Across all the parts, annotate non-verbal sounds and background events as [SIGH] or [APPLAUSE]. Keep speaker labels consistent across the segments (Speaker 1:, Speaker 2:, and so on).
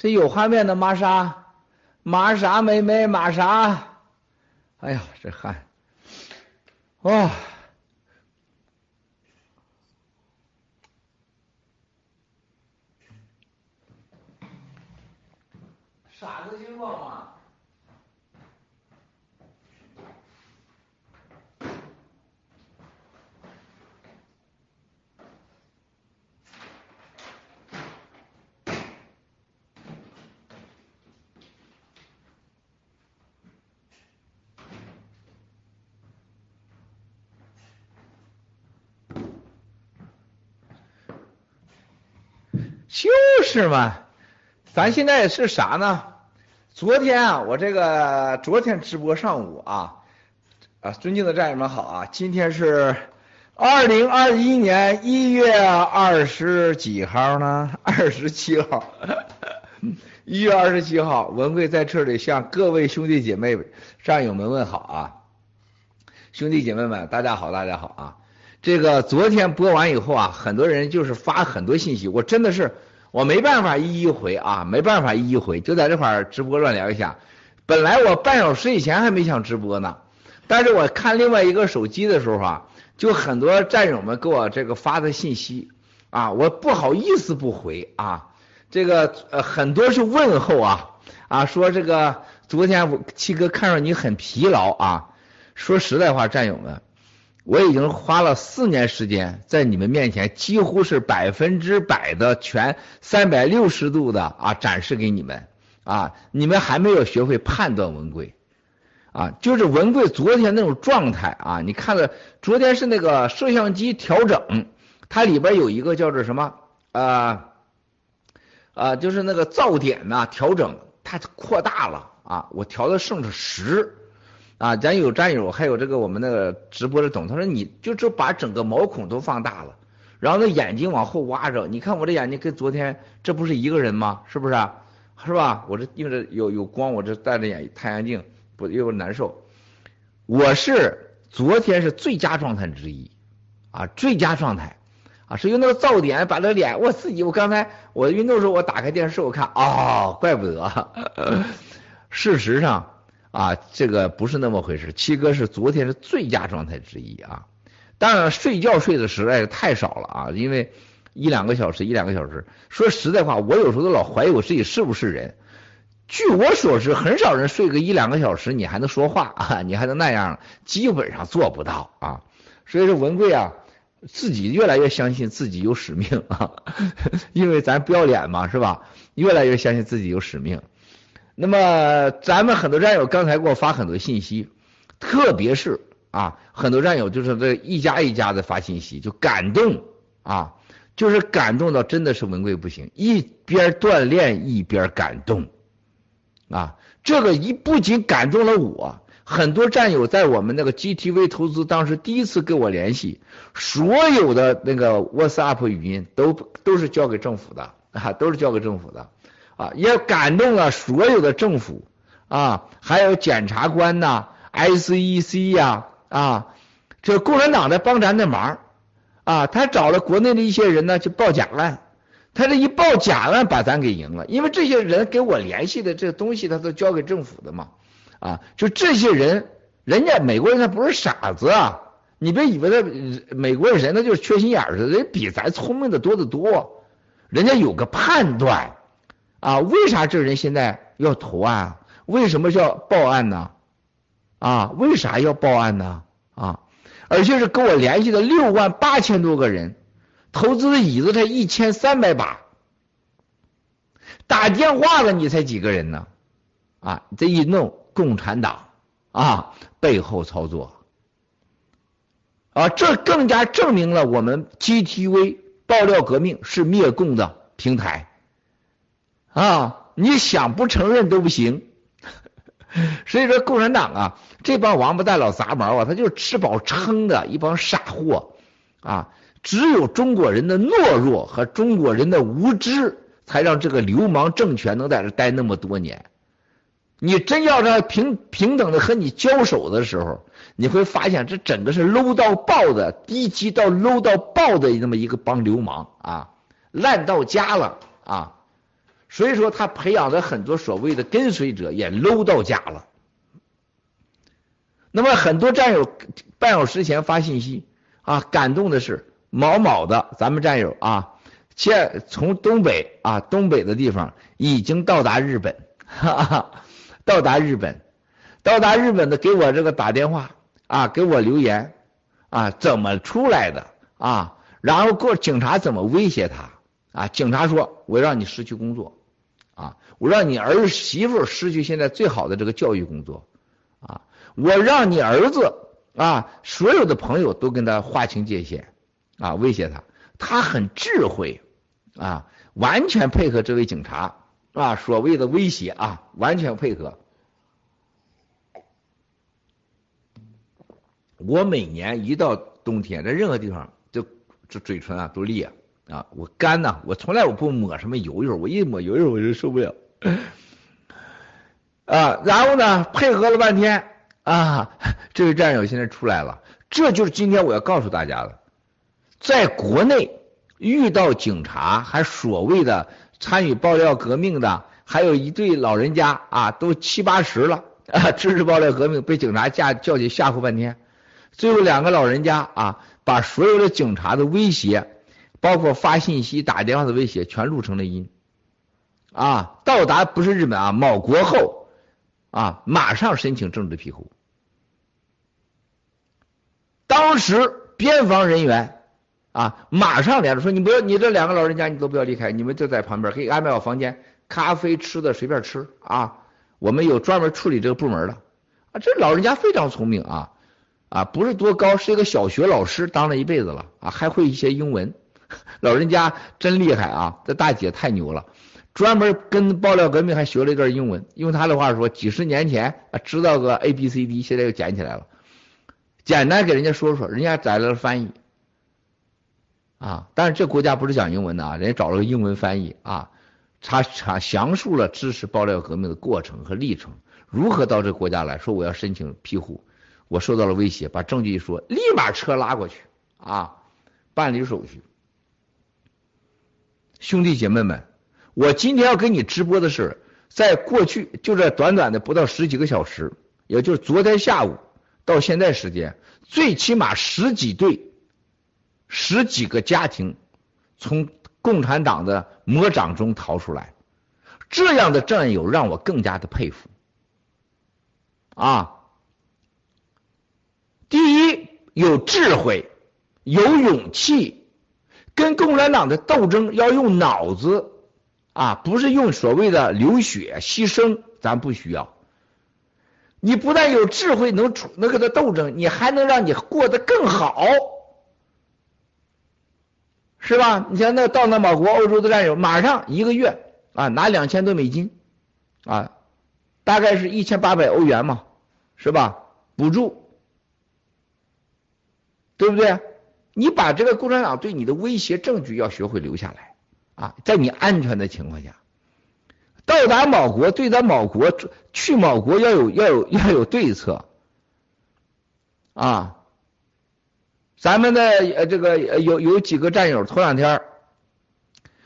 Speaker 1: 这有画面的玛莎，玛莎妹妹，玛莎，哎呀，这汗，哇，啥子情况嘛？就是嘛，咱现在是啥呢？昨天啊，我这个昨天直播上午啊，啊，尊敬的战友们好啊，今天是二零二一年一月二十几号呢？[LAUGHS] 二十七号，[LAUGHS] 一月二十七号，文贵在这里向各位兄弟姐妹、战友们问好啊！兄弟姐妹们，大家好，大家好啊！这个昨天播完以后啊，很多人就是发很多信息，我真的是我没办法一一回啊，没办法一一回，就在这块儿直播乱聊一下。本来我半小时以前还没想直播呢，但是我看另外一个手机的时候啊，就很多战友们给我这个发的信息啊，我不好意思不回啊。这个呃很多是问候啊啊，说这个昨天我七哥看着你很疲劳啊，说实在话，战友们。我已经花了四年时间，在你们面前几乎是百分之百的全三百六十度的啊展示给你们啊，你们还没有学会判断文贵啊，就是文贵昨天那种状态啊，你看了昨天是那个摄像机调整，它里边有一个叫做什么啊啊，就是那个噪点呐调整，它扩大了啊，我调的剩是十。啊，咱有战友，还有这个我们那个直播的董，他说你就就把整个毛孔都放大了，然后那眼睛往后挖着，你看我这眼睛跟昨天这不是一个人吗？是不是？是吧？我这因为这有有光，我这戴着眼太阳镜不又难受。我是昨天是最佳状态之一啊，最佳状态啊，是用那个噪点把那脸，我自己我刚才我运动时候我打开电视我看，哦，怪不得，[LAUGHS] 事实上。啊，这个不是那么回事。七哥是昨天是最佳状态之一啊，当然睡觉睡的实在是太少了啊，因为一两个小时一两个小时。说实在话，我有时候都老怀疑我自己是不是人。据我所知，很少人睡个一两个小时，你还能说话啊，你还能那样，基本上做不到啊。所以说文贵啊，自己越来越相信自己有使命啊，[LAUGHS] 因为咱不要脸嘛，是吧？越来越相信自己有使命。那么咱们很多战友刚才给我发很多信息，特别是啊，很多战友就是这一家一家的发信息，就感动啊，就是感动到真的是文贵不行，一边锻炼一边感动啊，这个一不仅感动了我，很多战友在我们那个 GTV 投资当时第一次跟我联系，所有的那个 WhatsApp 语音都都是交给政府的啊，都是交给政府的。啊，也感动了所有的政府啊，还有检察官呐，SEC 呀，啊，这共产党在帮咱的忙啊，他找了国内的一些人呢，去报假案，他这一报假案把咱给赢了，因为这些人给我联系的这东西，他都交给政府的嘛，啊，就这些人，人家美国人他不是傻子啊，你别以为他美国人他就是缺心眼儿似的，人比咱聪明的多得多，人家有个判断。啊，为啥这人现在要投案？为什么要报案呢？啊，为啥要报案呢？啊，而且是跟我联系的六万八千多个人，投资的椅子才一千三百把，打电话的你才几个人呢？啊，这一弄，共产党啊背后操作，啊，这更加证明了我们 GTV 爆料革命是灭共的平台。啊，你想不承认都不行。所以说，共产党啊，这帮王八蛋老杂毛啊，他就是吃饱撑的一帮傻货啊。只有中国人的懦弱和中国人的无知，才让这个流氓政权能在这待那么多年。你真要让平平等的和你交手的时候，你会发现这整个是 low 到爆的、低级到 low 到爆的那么一个帮流氓啊，烂到家了啊。所以说他培养的很多所谓的跟随者也 low 到家了。那么很多战友半小时前发信息啊，感动的是某某的咱们战友啊，现从东北啊东北的地方已经到达日本，哈哈，到达日本，到达日本的给我这个打电话啊，给我留言啊，怎么出来的啊？然后过警察怎么威胁他啊？警察说我让你失去工作，我让你儿媳妇失去现在最好的这个教育工作啊。我让你儿子啊，所有的朋友都跟他划清界限啊，威胁他，他很智慧啊，完全配合这位警察啊，所谓的威胁啊，完全配合。我每年一到冬天，在任何地方，就这嘴唇啊都裂啊，我干呐，我从来我不抹什么油油，我一抹油油我就受不了 [LAUGHS] 啊，然后呢，配合了半天。啊，这位战友现在出来了，这就是今天我要告诉大家的，在国内遇到警察还所谓的参与爆料革命的，还有一对老人家啊，都七八十了啊，支持爆料革命，被警察架叫去吓唬半天，最后两个老人家啊，把所有的警察的威胁，包括发信息、打电话的威胁，全录成了音啊，到达不是日本啊，某国后。啊！马上申请政治庇护。当时边防人员啊，马上连着说：“你不要，你这两个老人家你都不要离开，你们就在旁边，可以安排好房间，咖啡吃的随便吃啊。我们有专门处理这个部门的啊。这老人家非常聪明啊啊，不是多高，是一个小学老师，当了一辈子了啊，还会一些英文。[LAUGHS] 老人家真厉害啊！这大姐太牛了。”专门跟爆料革命还学了一段英文，用他的话说，几十年前啊知道个 A B C D，现在又捡起来了，简单给人家说说，人家找来了翻译。啊，但是这国家不是讲英文的啊，人家找了个英文翻译啊，他他详述了支持爆料革命的过程和历程，如何到这个国家来说我要申请庇护，我受到了威胁，把证据一说，立马车拉过去啊，办理手续，兄弟姐妹们。我今天要给你直播的是，在过去就这短短的不到十几个小时，也就是昨天下午到现在时间，最起码十几对、十几个家庭从共产党的魔掌中逃出来，这样的战友让我更加的佩服。啊，第一有智慧，有勇气，跟共产党的斗争要用脑子。啊，不是用所谓的流血牺牲，咱不需要。你不但有智慧，能处能跟他斗争，你还能让你过得更好，是吧？你像那到那某国欧洲的战友，马上一个月啊拿两千多美金啊，大概是一千八百欧元嘛，是吧？补助，对不对？你把这个共产党对你的威胁证据要学会留下来。啊，在你安全的情况下，到达某国，对咱某国去某国要有要有要有对策啊。咱们的呃这个呃有有几个战友，头两天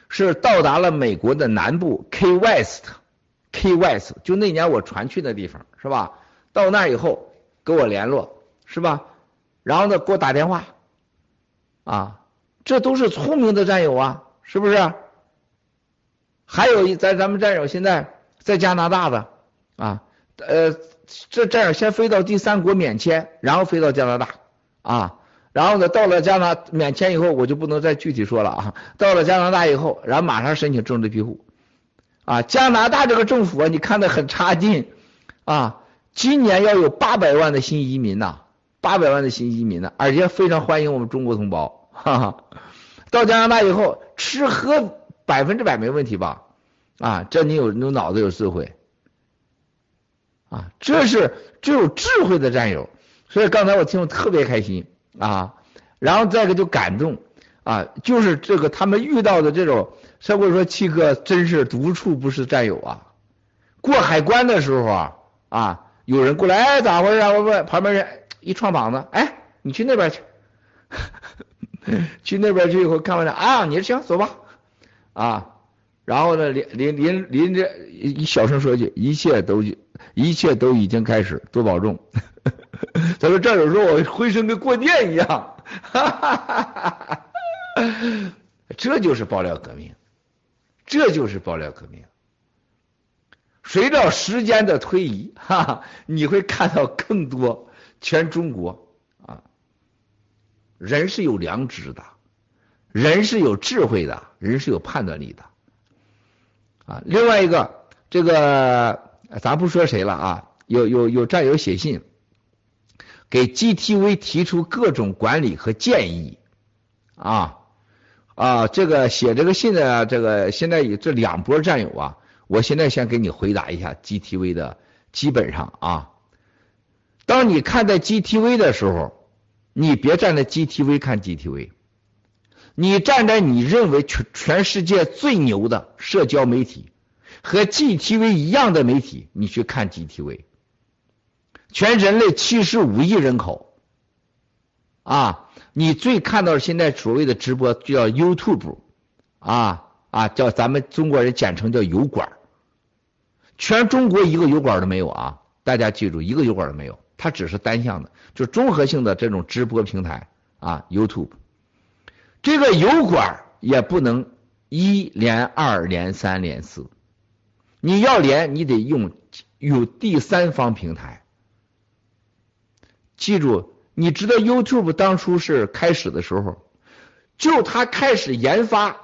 Speaker 1: 是到达了美国的南部 K West，K West 就那年我传去的地方是吧？到那以后跟我联络是吧？然后呢给我打电话啊，这都是聪明的战友啊，是不是？还有一在咱们战友现在在加拿大的啊，呃，这战友先飞到第三国免签，然后飞到加拿大啊，然后呢到了加拿免签以后，我就不能再具体说了啊。到了加拿大以后，然后马上申请政治庇护啊。加拿大这个政府啊，你看的很差劲啊，今年要有八百万的新移民呐，八百万的新移民呢，而且非常欢迎我们中国同胞，哈哈。到加拿大以后吃喝。百分之百没问题吧？啊，这你有有脑子有智慧啊，这是只有智慧的战友。所以刚才我听我特别开心啊，然后再一个就感动啊，就是这个他们遇到的这种，所以我说七哥真是独处不是战友啊。过海关的时候啊啊，有人过来，哎，咋回事？我问旁边人一撞膀子，哎，你去那边去，[LAUGHS] 去那边去以后看完了啊，你行走吧。啊，然后呢，临临临临着一小声说句，一切都一切都已经开始，多保重。[LAUGHS] 他说这有时候我浑身跟过电一样，[LAUGHS] 这就是爆料革命，这就是爆料革命。随着时间的推移，哈，你会看到更多全中国啊，人是有良知的，人是有智慧的，人是有判断力的。啊，另外一个，这个咱不说谁了啊，有有有战友写信给 GTV 提出各种管理和建议啊啊，这个写这个信的这个现在有这两波战友啊，我现在先给你回答一下 GTV 的基本上啊，当你看待 GTV 的时候，你别站在 GTV 看 GTV。你站在你认为全全世界最牛的社交媒体和 GTV 一样的媒体，你去看 GTV。全人类七十五亿人口啊，你最看到现在所谓的直播就叫 YouTube 啊啊，叫咱们中国人简称叫油管。全中国一个油管都没有啊！大家记住，一个油管都没有，它只是单向的，就综合性的这种直播平台啊，YouTube。这个油管也不能一连、二连、三连、四，你要连，你得用有第三方平台。记住，你知道 YouTube 当初是开始的时候，就它开始研发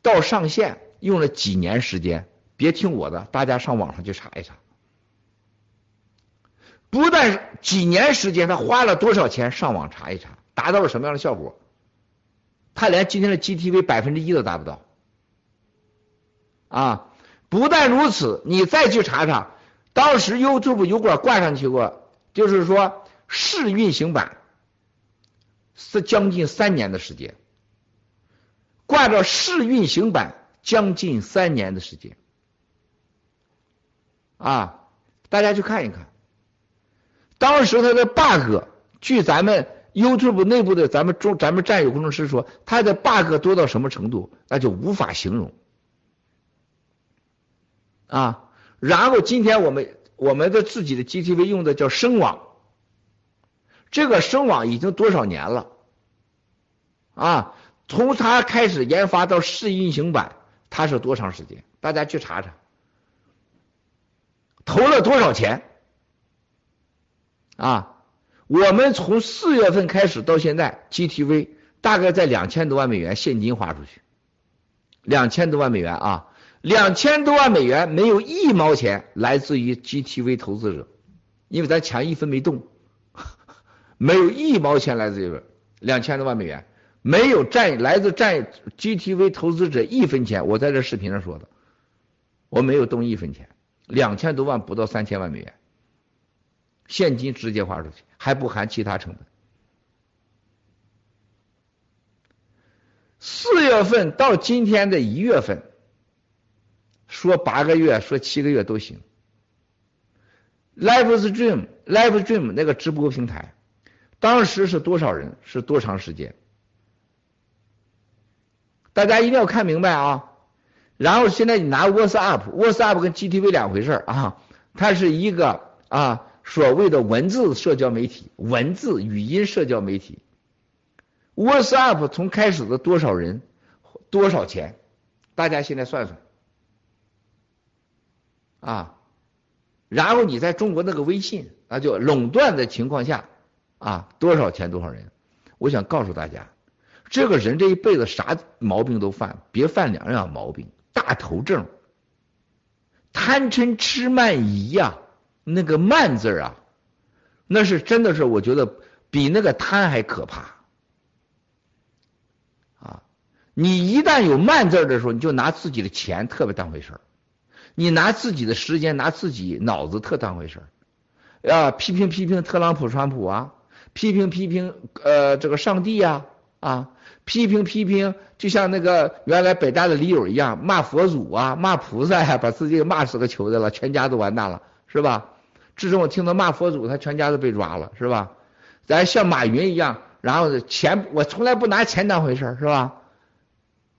Speaker 1: 到上线用了几年时间。别听我的，大家上网上去查一查。不但几年时间，他花了多少钱？上网查一查，达到了什么样的效果？他连今天的 GTV 百分之一都达不到，啊！不但如此，你再去查查，当时 YouTube 油管挂上去过，就是说试运行版是将近三年的时间，挂着试运行版将近三年的时间，啊！大家去看一看，当时它的 bug，据咱们。YouTube 内部的咱们中咱们战友工程师说，他的 bug 多到什么程度，那就无法形容啊。然后今天我们我们的自己的 GTV 用的叫声网，这个声网已经多少年了啊？从它开始研发到试运行版，它是多长时间？大家去查查，投了多少钱啊？我们从四月份开始到现在，GTV 大概在两千多万美元现金花出去，两千多万美元啊，两千多万美元没有一毛钱来自于 GTV 投资者，因为咱钱一分没动，没有一毛钱来自于两千多万美元，没有占来自占 GTV 投资者一分钱，我在这视频上说的，我没有动一分钱，两千多万不到三千万美元，现金直接花出去。还不含其他成本。四月份到今天的一月份，说八个月，说七个月都行。Live Stream，Live Stream 那个直播平台，当时是多少人？是多长时间？大家一定要看明白啊！然后现在你拿 WhatsApp，WhatsApp 跟 GTV 两回事啊，它是一个啊。所谓的文字社交媒体、文字语音社交媒体，WhatsApp 从开始的多少人、多少钱，大家现在算算啊。然后你在中国那个微信，那就垄断的情况下啊，多少钱多少人？我想告诉大家，这个人这一辈子啥毛病都犯，别犯两样毛病：大头症、贪嗔痴慢疑呀。那个慢字啊，那是真的是我觉得比那个贪还可怕啊！你一旦有慢字的时候，你就拿自己的钱特别当回事儿，你拿自己的时间、拿自己脑子特当回事儿啊！批评批评特朗普、川普啊，批评批评呃这个上帝呀啊，批评批评，就像那个原来北大的李友一样，骂佛祖啊，骂菩萨呀，把自己给骂死个球的了，全家都完蛋了，是吧？自从我听到骂佛祖，他全家都被抓了，是吧？咱像马云一样，然后钱我从来不拿钱当回事儿，是吧？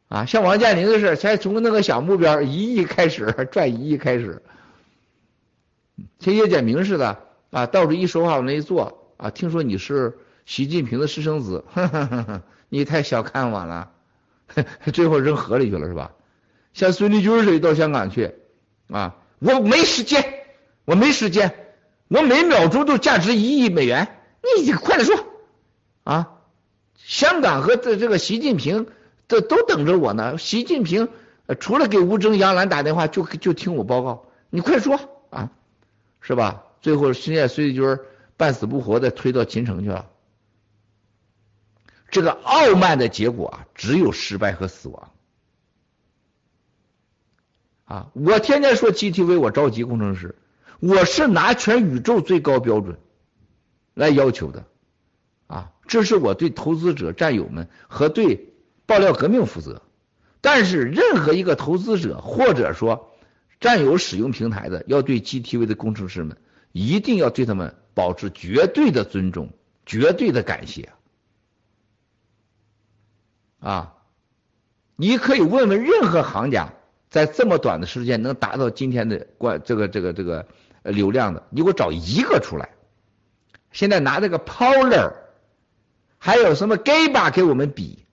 Speaker 1: 啊，像王健林的事，才从那个小目标一亿开始赚一亿开始，像叶简明似的啊，到处一说话往那一坐啊，听说你是习近平的私生子，[LAUGHS] 你太小看我了，[LAUGHS] 最后扔河里去了是吧？像孙立军似的到香港去啊，我没时间，我没时间，我每秒钟都价值一亿美元，你快点说啊！香港和这这个习近平。这都等着我呢。习近平除了给吴征、杨澜打电话，就就听我报告。你快说啊，是吧？最后现在孙立军半死不活的推到秦城去了。这个傲慢的结果啊，只有失败和死亡。啊，我天天说 GTV，我着急工程师，我是拿全宇宙最高标准来要求的。啊，这是我对投资者、战友们和对。爆料革命负责，但是任何一个投资者或者说占有使用平台的，要对 GTV 的工程师们一定要对他们保持绝对的尊重、绝对的感谢啊！你可以问问任何行家，在这么短的时间能达到今天的关这个这个这个流量的，你给我找一个出来。现在拿这个 Power，还有什么 Gaba 给我们比？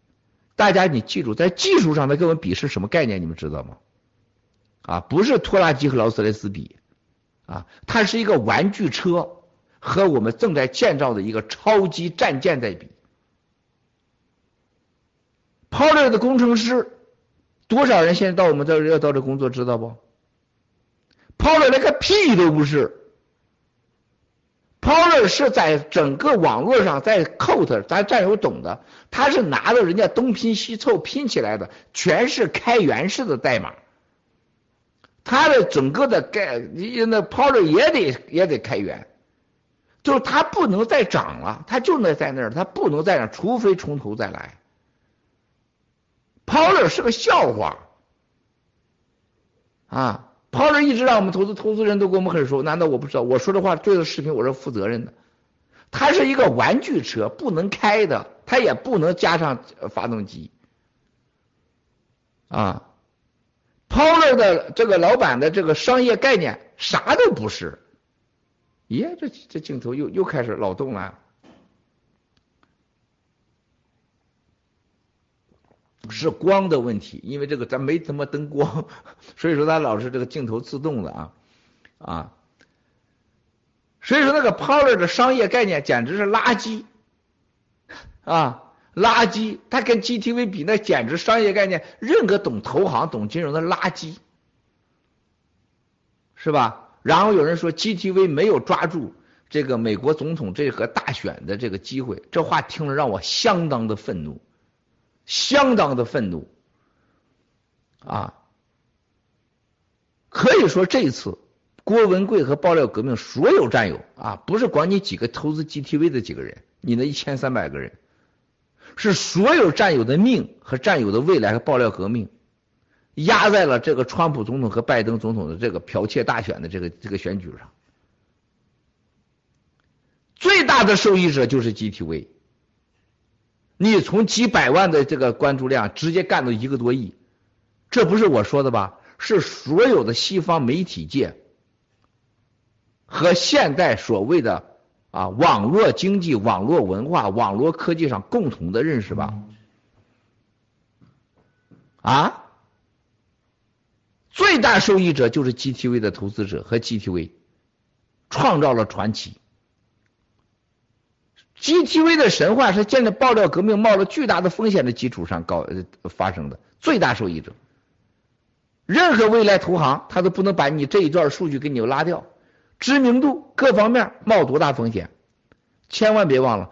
Speaker 1: 大家，你记住，在技术上的跟我们比是什么概念？你们知道吗？啊，不是拖拉机和劳斯莱斯比，啊，它是一个玩具车和我们正在建造的一个超级战舰在比。p o l e r 的工程师多少人现在到我们这儿要到这工作，知道不 p o l e r 连个屁都不是。Power 是在整个网络上，在 Code，咱战友懂的，他是拿着人家东拼西凑拼起来的，全是开源式的代码。他的整个的概，那 Power 也得也得开源，就是他不能再涨了，他就那在那儿，他不能再涨，除非从头再来。Power 是个笑话啊。抛着一直让我们投资投资人都跟我们很熟，难道我不知道？我说的话对着视频我是负责任的。它是一个玩具车，不能开的，它也不能加上发动机。啊，Power 的这个老板的这个商业概念啥都不是。耶，这这镜头又又开始老动了。是光的问题，因为这个咱没怎么灯光，[LAUGHS] 所以说它老是这个镜头自动的啊啊，所以说那个 Power 的商业概念简直是垃圾啊垃圾，它跟 GTV 比那简直商业概念，任何懂投行懂金融的垃圾，是吧？然后有人说 GTV 没有抓住这个美国总统这个大选的这个机会，这话听了让我相当的愤怒。相当的愤怒啊！可以说这一次郭文贵和爆料革命所有战友啊，不是管你几个投资 GTV 的几个人，你那一千三百个人，是所有战友的命和战友的未来和爆料革命压在了这个川普总统和拜登总统的这个剽窃大选的这个这个选举上，最大的受益者就是 GTV。你从几百万的这个关注量直接干到一个多亿，这不是我说的吧？是所有的西方媒体界和现代所谓的啊网络经济、网络文化、网络科技上共同的认识吧？啊，最大受益者就是 GTV 的投资者和 GTV 创造了传奇。GTV 的神话是建立爆料革命冒了巨大的风险的基础上搞发生的，最大受益者。任何未来投行他都不能把你这一段数据给你拉掉，知名度各方面冒多大风险？千万别忘了，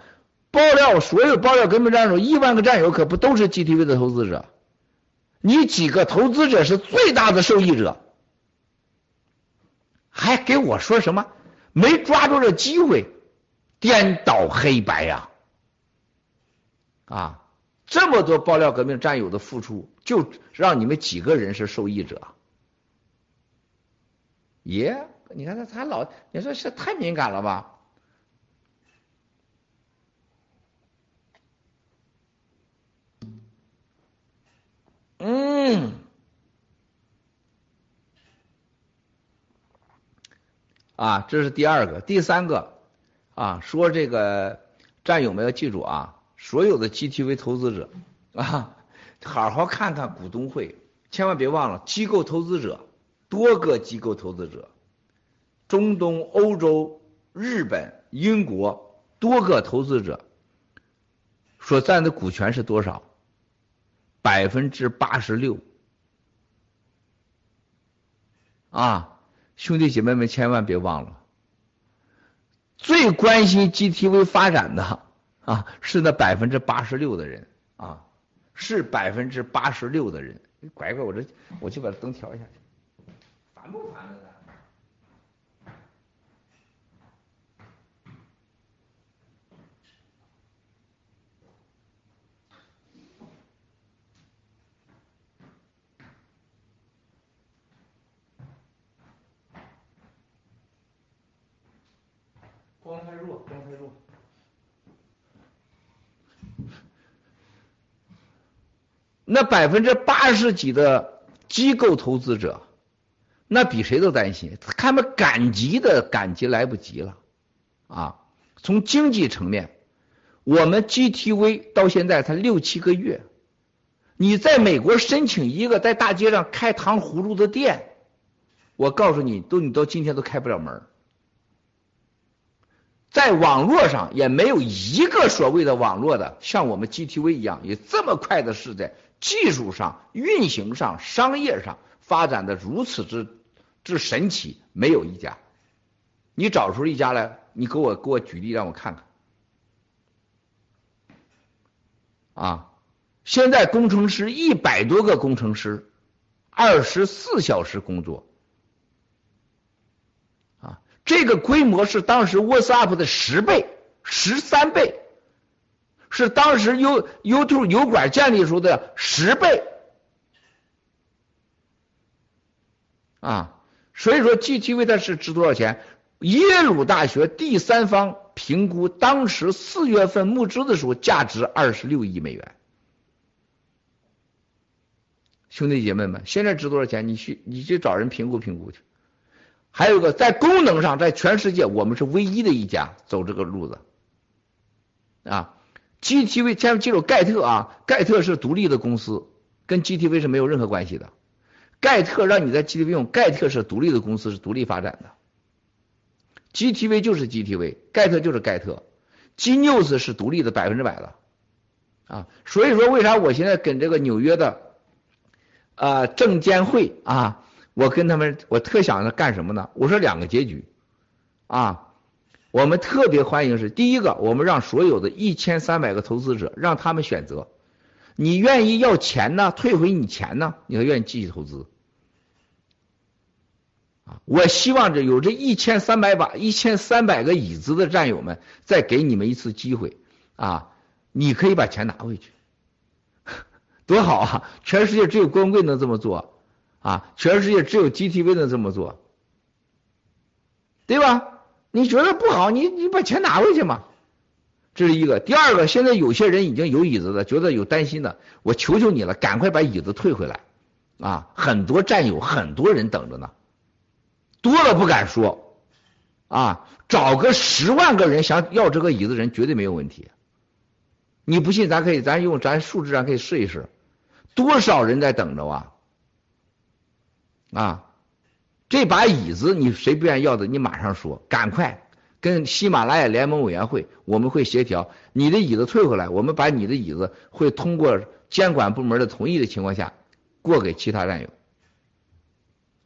Speaker 1: 爆料所有爆料革命战友亿万个战友可不都是 GTV 的投资者？你几个投资者是最大的受益者，还给我说什么没抓住这机会？颠倒黑白呀啊这么多爆料革命战友的付出就让你们几个人是受益者。耶你看他他老你说是太敏感了吧。嗯。啊这是第二个第三个。啊，说这个战友们要记住啊，所有的 GTV 投资者啊，好好看看股东会，千万别忘了机构投资者，多个机构投资者，中东、欧洲、日本、英国多个投资者所占的股权是多少？百分之八十六啊！兄弟姐妹们，千万别忘了，最关心 GTV 发展的啊，是那百分之八十六的人啊，是百分之八十六的人。乖乖，我这我去把灯调一下去，烦不烦呢？光太弱，光太弱。那百分之八十几的机构投资者，那比谁都担心，他们赶集的赶集来不及了啊！从经济层面，我们 GTV 到现在才六七个月，你在美国申请一个在大街上开糖葫芦的店，我告诉你，都你到今天都开不了门。在网络上也没有一个所谓的网络的像我们 GTV 一样有这么快的是在，技术上、运行上、商业上发展的如此之之神奇，没有一家。你找出一家来，你给我给我举例让我看看。啊，现在工程师一百多个工程师，二十四小时工作。这个规模是当时 WhatsApp 的十倍、十三倍，是当时 U YouTube 油管建立时候的十倍啊！所以说 GTV 它是值多少钱？耶鲁大学第三方评估，当时四月份募资的时候价值二十六亿美元。兄弟姐妹们，现在值多少钱？你去你去找人评估评估去。还有个在功能上，在全世界我们是唯一的一家走这个路子啊。GTV 千万记住，盖特啊，盖特是独立的公司，跟 GTV 是没有任何关系的。盖特让你在 GTV 用，盖特是独立的公司，是独立发展的。GTV 就是 GTV，盖特就是盖特，Gnews 是独立的百分之百的啊。所以说，为啥我现在跟这个纽约的啊证监会啊？我跟他们，我特想着干什么呢？我说两个结局，啊，我们特别欢迎是第一个，我们让所有的一千三百个投资者让他们选择，你愿意要钱呢，退回你钱呢，你还愿意继续投资？啊，我希望这有这一千三百把一千三百个椅子的战友们，再给你们一次机会啊，你可以把钱拿回去，[LAUGHS] 多好啊！全世界只有光棍能这么做。啊，全世界只有 GTV 能这么做，对吧？你觉得不好，你你把钱拿回去嘛。这是一个。第二个，现在有些人已经有椅子了，觉得有担心的，我求求你了，赶快把椅子退回来啊！很多战友，很多人等着呢，多了不敢说啊，找个十万个人想要这个椅子人绝对没有问题。你不信，咱可以，咱用咱数字上可以试一试，多少人在等着啊？啊，这把椅子你谁不愿意要的？你马上说，赶快跟喜马拉雅联盟委员会，我们会协调你的椅子退回来，我们把你的椅子会通过监管部门的同意的情况下过给其他战友。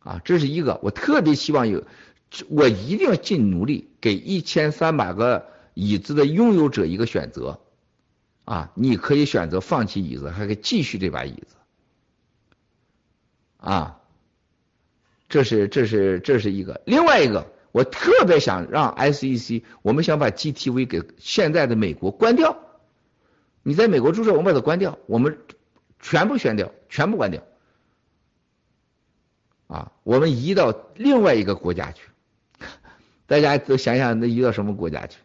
Speaker 1: 啊，这是一个，我特别希望有，我一定要尽努力给一千三百个椅子的拥有者一个选择。啊，你可以选择放弃椅子，还可以继续这把椅子。啊。这是这是这是一个，另外一个，我特别想让 SEC，我们想把 GTV 给现在的美国关掉。你在美国注册，我们把它关掉，我们全部选掉，全部关掉。啊，我们移到另外一个国家去。大家都想想，那移到什么国家去？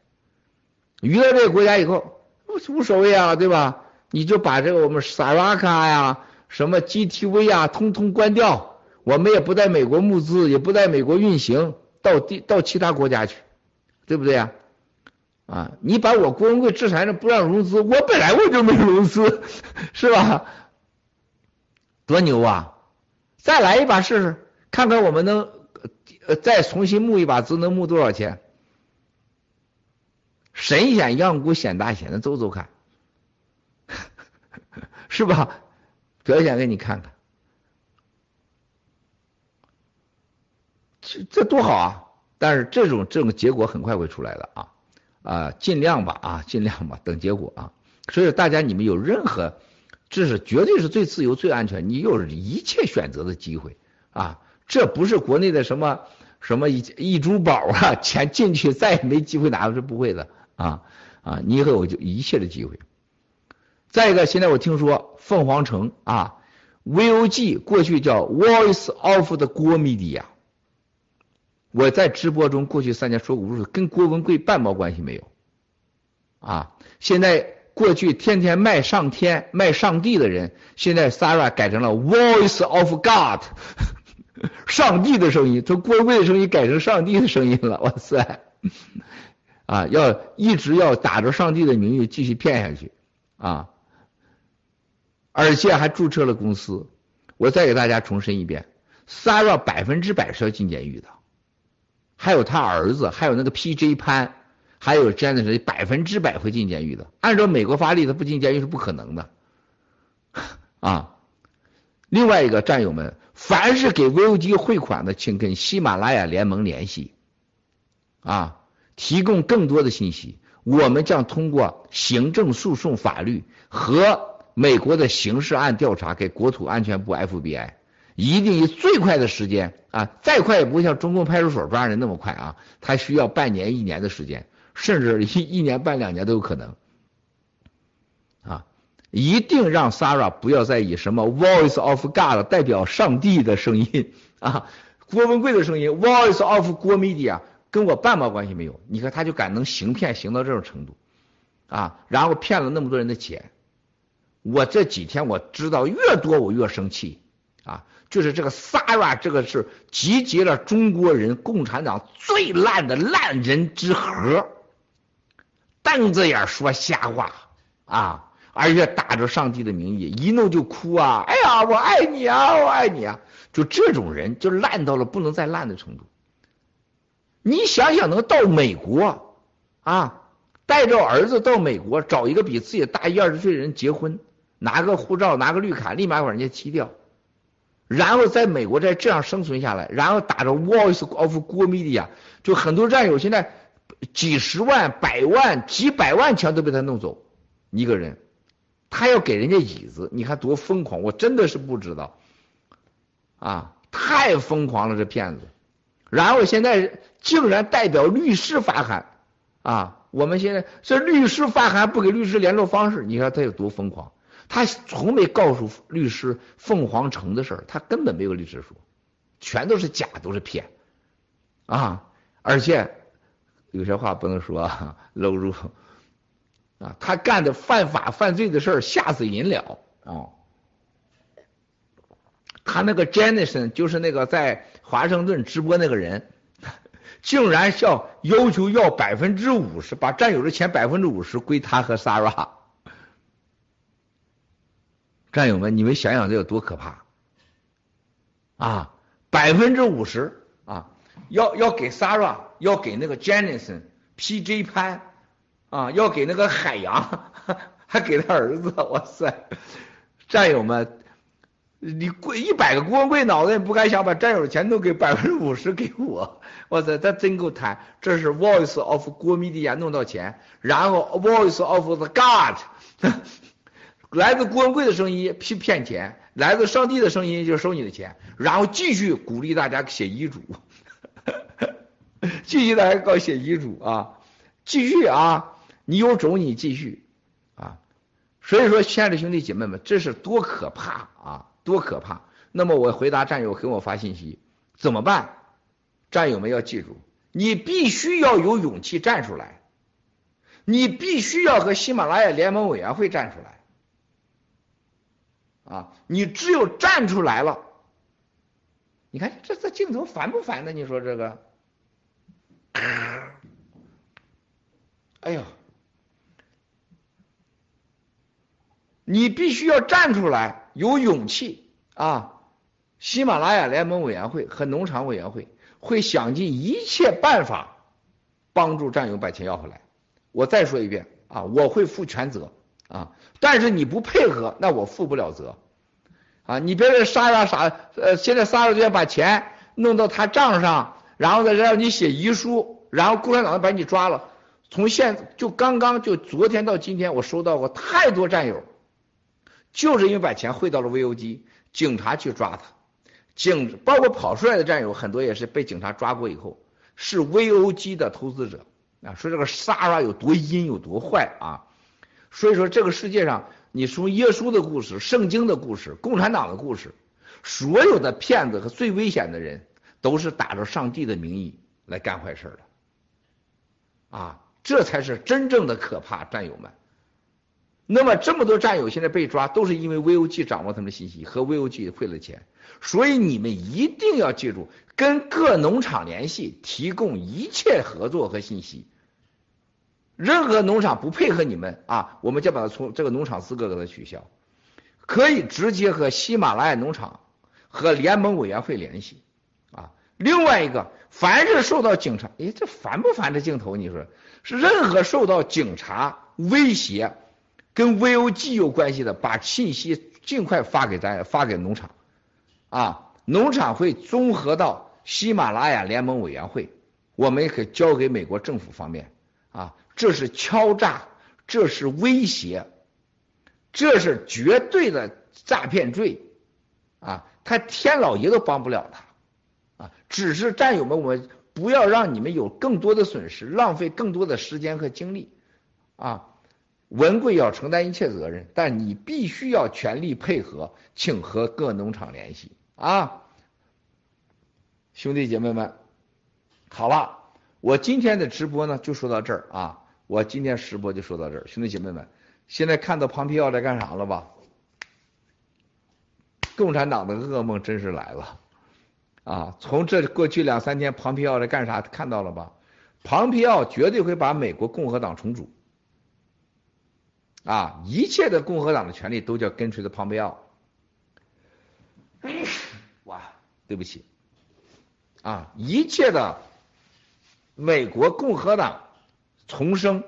Speaker 1: 移到这个国家以后，无无所谓啊，对吧？你就把这个我们 Saraka 呀、什么 GTV 呀，通通关掉。我们也不在美国募资，也不在美国运行到地到其他国家去，对不对呀？啊，你把我郭文贵制裁了，不让融资，我本来我就没融资，是吧？多牛啊！再来一把试试，看看我们能呃再重新募一把资，能募多少钱？神仙样股显大显的走走看，[LAUGHS] 是吧？表现给你看看，这这多好啊！但是这种这种结果很快会出来的啊啊，尽量吧啊，尽量吧，等结果啊。所以大家你们有任何，这是绝对是最自由、最安全，你有一切选择的机会啊！这不是国内的什么什么一一珠宝啊，[LAUGHS] 钱进去再也没机会拿，是不会的。啊啊！你以后有就一切的机会。再一个，现在我听说凤凰城啊，VOG 过去叫 Voice of the 郭 media，我在直播中过去三年说无数次，跟郭文贵半毛关系没有。啊，现在过去天天卖上天卖上帝的人，现在 Sara 改成了 Voice of God，[LAUGHS] 上帝的声音，从郭文贵的声音改成上帝的声音了，[LAUGHS] 哇塞！啊，要一直要打着上帝的名义继续骗下去啊，而且还注册了公司。我再给大家重申一遍，Sara 百分之百是要进监狱的，还有他儿子，还有那个 PJ 潘，还有 j a n e 百分之百会进监狱的。按照美国法律，他不进监狱是不可能的 [LAUGHS] 啊。另外一个战友们，凡是给 VOG 汇款的，请跟喜马拉雅联盟联系啊。提供更多的信息，我们将通过行政诉讼、法律和美国的刑事案调查给国土安全部 FBI，一定以最快的时间啊，再快也不会像中共派出所抓人那么快啊，他需要半年、一年的时间，甚至一一年半两年都有可能。啊，一定让 Sarah 不要再以什么 Voice of God 代表上帝的声音啊，郭文贵的声音 Voice of 郭 media。跟我半毛关系没有，你看他就敢能行骗行到这种程度，啊，然后骗了那么多人的钱，我这几天我知道越多我越生气，啊，就是这个 s a r a 这个是集结了中国人共产党最烂的烂人之和，瞪着眼说瞎话啊，而且打着上帝的名义一弄就哭啊，哎呀我爱你啊我爱你啊，就这种人就烂到了不能再烂的程度。你想想，能到美国啊，带着儿子到美国找一个比自己大一二十岁的人结婚，拿个护照，拿个绿卡，立马把人家踢掉，然后在美国再这样生存下来，然后打着 Voice of 国 media，就很多战友现在几十万、百万、几百万钱都被他弄走，一个人，他要给人家椅子，你看多疯狂！我真的是不知道，啊，太疯狂了，这骗子。然后现在竟然代表律师发函啊！我们现在这律师发函不给律师联络方式，你看他有多疯狂？他从没告诉律师凤凰城的事儿，他根本没有律师说，全都是假，都是骗啊！而且有些话不能说，搂住啊！他干的犯法犯罪的事儿，吓死人了啊！他那个 Jenison 就是那个在华盛顿直播那个人，[LAUGHS] 竟然要要求要百分之五十，把占有的钱百分之五十归他和 Sarah。战友们，你们想想这有多可怕啊！百分之五十啊，要要给 Sarah，要给那个 Jennison，P.J. 潘啊，要给那个海洋，[LAUGHS] 还给他儿子，哇塞！战友们。你贵一百个郭文贵脑子也不敢想把战友的钱都给百分之五十给我，哇塞，他真够贪！这是 Voice of 郭迷的弄到钱，然后 Voice of the God，来自郭文贵的声音骗骗钱，来自上帝的声音就收你的钱，然后继续鼓励大家写遗嘱，[LAUGHS] 继续大家搞写遗嘱啊，继续啊，你有种你继续啊，所以说亲爱的兄弟姐妹们，这是多可怕啊！多可怕！那么我回答战友给我发信息，怎么办？战友们要记住，你必须要有勇气站出来，你必须要和喜马拉雅联盟委员会站出来，啊，你只有站出来了，你看这这镜头烦不烦呢？你说这个哎呀，你必须要站出来，有勇气啊！喜马拉雅联盟委员会和农场委员会会想尽一切办法帮助战友把钱要回来。我再说一遍啊，我会负全责啊！但是你不配合，那我负不了责啊！你别说杀呀杀，呃，现在杀了就要把钱弄到他账上，然后再让你写遗书，然后共产党把你抓了。从现就刚刚就昨天到今天，我收到过太多战友，就是因为把钱汇到了 V O G，，警察去抓他。警包括跑出来的战友很多也是被警察抓过以后，是 VOG 的投资者啊，说这个 Sara 有多阴有多坏啊，所以说这个世界上，你从耶稣的故事、圣经的故事、共产党的故事，所有的骗子和最危险的人，都是打着上帝的名义来干坏事的，啊，这才是真正的可怕，战友们。那么这么多战友现在被抓，都是因为 VOG 掌握他们的信息和 VOG 汇了钱。所以你们一定要记住，跟各农场联系，提供一切合作和信息。任何农场不配合你们啊，我们就把它从这个农场资格给它取消。可以直接和喜马拉雅农场和联盟委员会联系啊。另外一个，凡是受到警察，哎，这烦不烦？这镜头，你说是任何受到警察威胁，跟 VOG 有关系的，把信息尽快发给咱，发给农场。啊，农场会综合到喜马拉雅联盟委员会，我们也可以交给美国政府方面。啊，这是敲诈，这是威胁，这是绝对的诈骗罪。啊，他天老爷都帮不了他。啊，只是战友们，我们不要让你们有更多的损失，浪费更多的时间和精力。啊，文贵要承担一切责任，但你必须要全力配合，请和各农场联系。啊，兄弟姐妹们，好了，我今天的直播呢就说到这儿啊，我今天直播就说到这儿，兄弟姐妹们，现在看到庞皮奥在干啥了吧？共产党的噩梦真是来了啊！从这过去两三天，庞皮奥在干啥？看到了吧？庞皮奥绝对会把美国共和党重组啊！一切的共和党的权利都叫跟随着庞皮奥。哇对不起，啊，一切的美国共和党重生。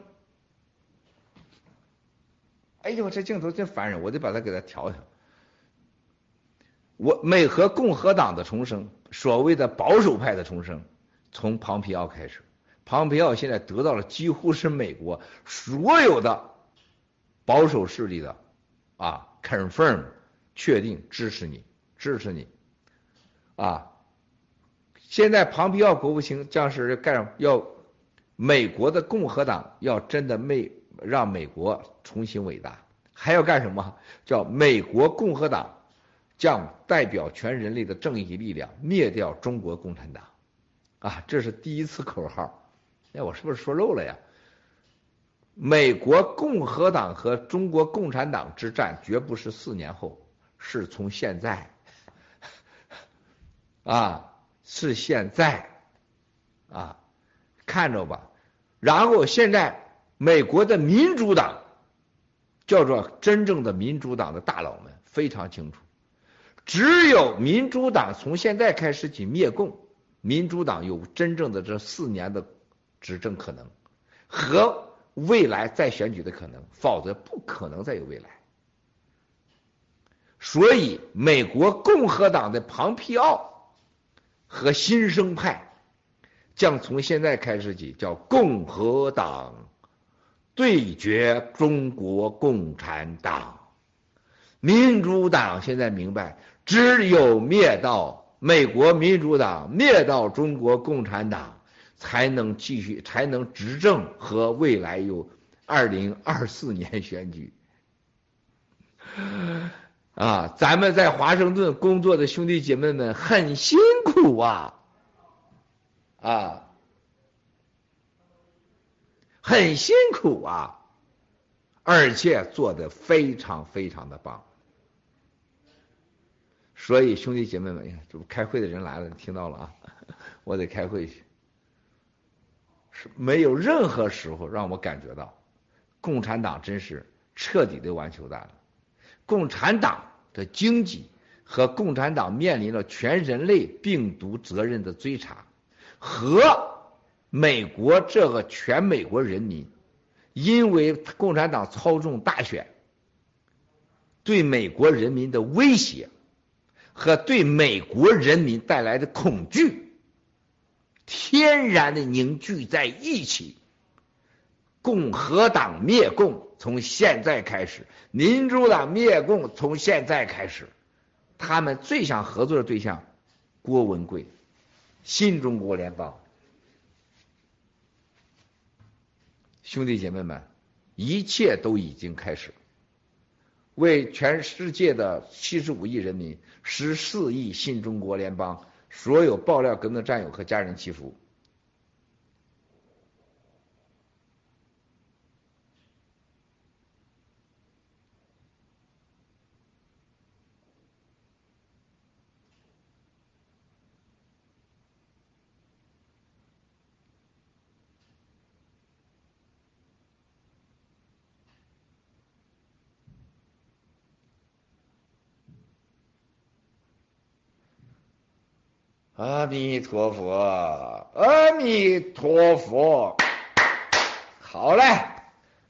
Speaker 1: 哎呦，这镜头真烦人，我得把它给它调调。我美和共和党的重生，所谓的保守派的重生，从庞皮奥开始。庞皮奥现在得到了几乎是美国所有的保守势力的啊，confirm 确定支持你，支持你。啊！现在庞皮奥国务卿将是干要美国的共和党要真的美让美国重新伟大，还要干什么？叫美国共和党将代表全人类的正义力量灭掉中国共产党。啊，这是第一次口号。哎，我是不是说漏了呀？美国共和党和中国共产党之战绝不是四年后，是从现在。[LAUGHS] 啊，是现在，啊，看着吧。然后现在美国的民主党叫做真正的民主党的大佬们非常清楚，只有民主党从现在开始起灭共，民主党有真正的这四年的执政可能和未来再选举的可能，否则不可能再有未来。所以，美国共和党的庞皮奥。和新生派将从现在开始起叫共和党对决中国共产党，民主党现在明白，只有灭到美国民主党，灭到中国共产党，才能继续，才能执政和未来有二零二四年选举。啊，咱们在华盛顿工作的兄弟姐妹们很辛苦啊，啊，很辛苦啊，而且做的非常非常的棒。所以兄弟姐妹们，这不开会的人来了，听到了啊？我得开会去。是没有任何时候让我感觉到，共产党真是彻底的完球蛋了。共产党的经济和共产党面临了全人类病毒责任的追查，和美国这个全美国人民，因为共产党操纵大选，对美国人民的威胁和对美国人民带来的恐惧，天然的凝聚在一起。共和党灭共，从现在开始；民主党灭共，从现在开始。他们最想合作的对象，郭文贵，新中国联邦。兄弟姐妹们，一切都已经开始，为全世界的七十五亿人民、十四亿新中国联邦所有爆料革命战友和家人祈福。阿弥陀佛，阿弥陀佛。好嘞，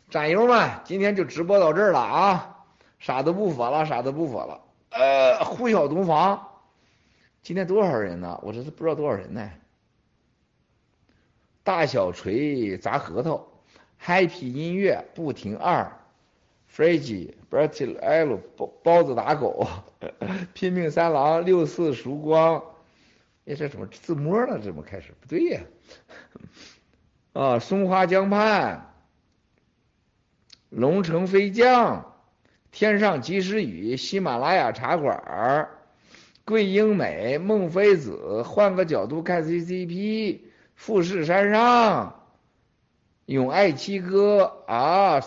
Speaker 1: 战友们，今天就直播到这儿了啊！啥都不说了，啥都不说了。呃，呼啸东方，今天多少人呢？我这是不知道多少人呢。大小锤砸核桃，Happy 音乐不停二 f r e d y b r t l L 包包子打狗，[LAUGHS] 拼命三郎六四曙光。哎，这怎么自摸了？怎么开始不对呀？啊，松花江畔，龙城飞将，天上及时雨，喜马拉雅茶馆，桂英美，孟非子，换个角度看 CCP，富士山上，永爱七哥啊，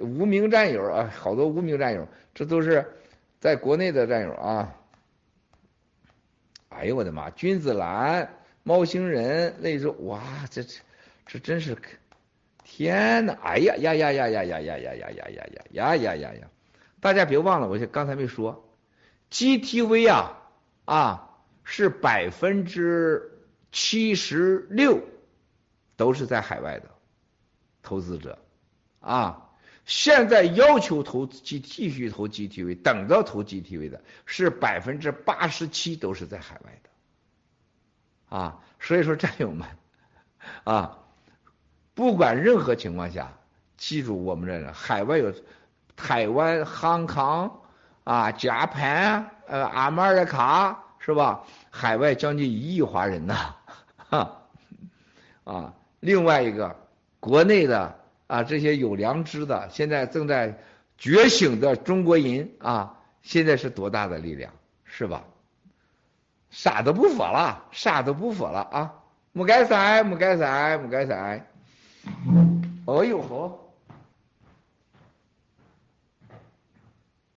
Speaker 1: 无名战友啊，好多无名战友，这都是在国内的战友啊。哎呦我的妈！君子兰、猫星人，那时候哇，这这这真是，天哪！哎呀呀呀呀呀呀呀呀呀呀呀呀呀呀呀呀！大家别忘了，我刚才没说，GTV 啊啊是百分之七十六都是在海外的投资者啊。现在要求投继继续投 GTV，等着投 GTV 的是百分之八十七都是在海外的，啊，所以说战友们，[LAUGHS] 啊，不管任何情况下，记住我们这海外有台湾、香港啊、加盘、呃、阿马尔卡是吧？海外将近一亿华人呐，哈，[LAUGHS] 啊，另外一个国内的。啊，这些有良知的，现在正在觉醒的中国人啊，现在是多大的力量，是吧？啥都不说了，啥都不说了啊！没该塞，没该塞，没该塞。哎呦呵！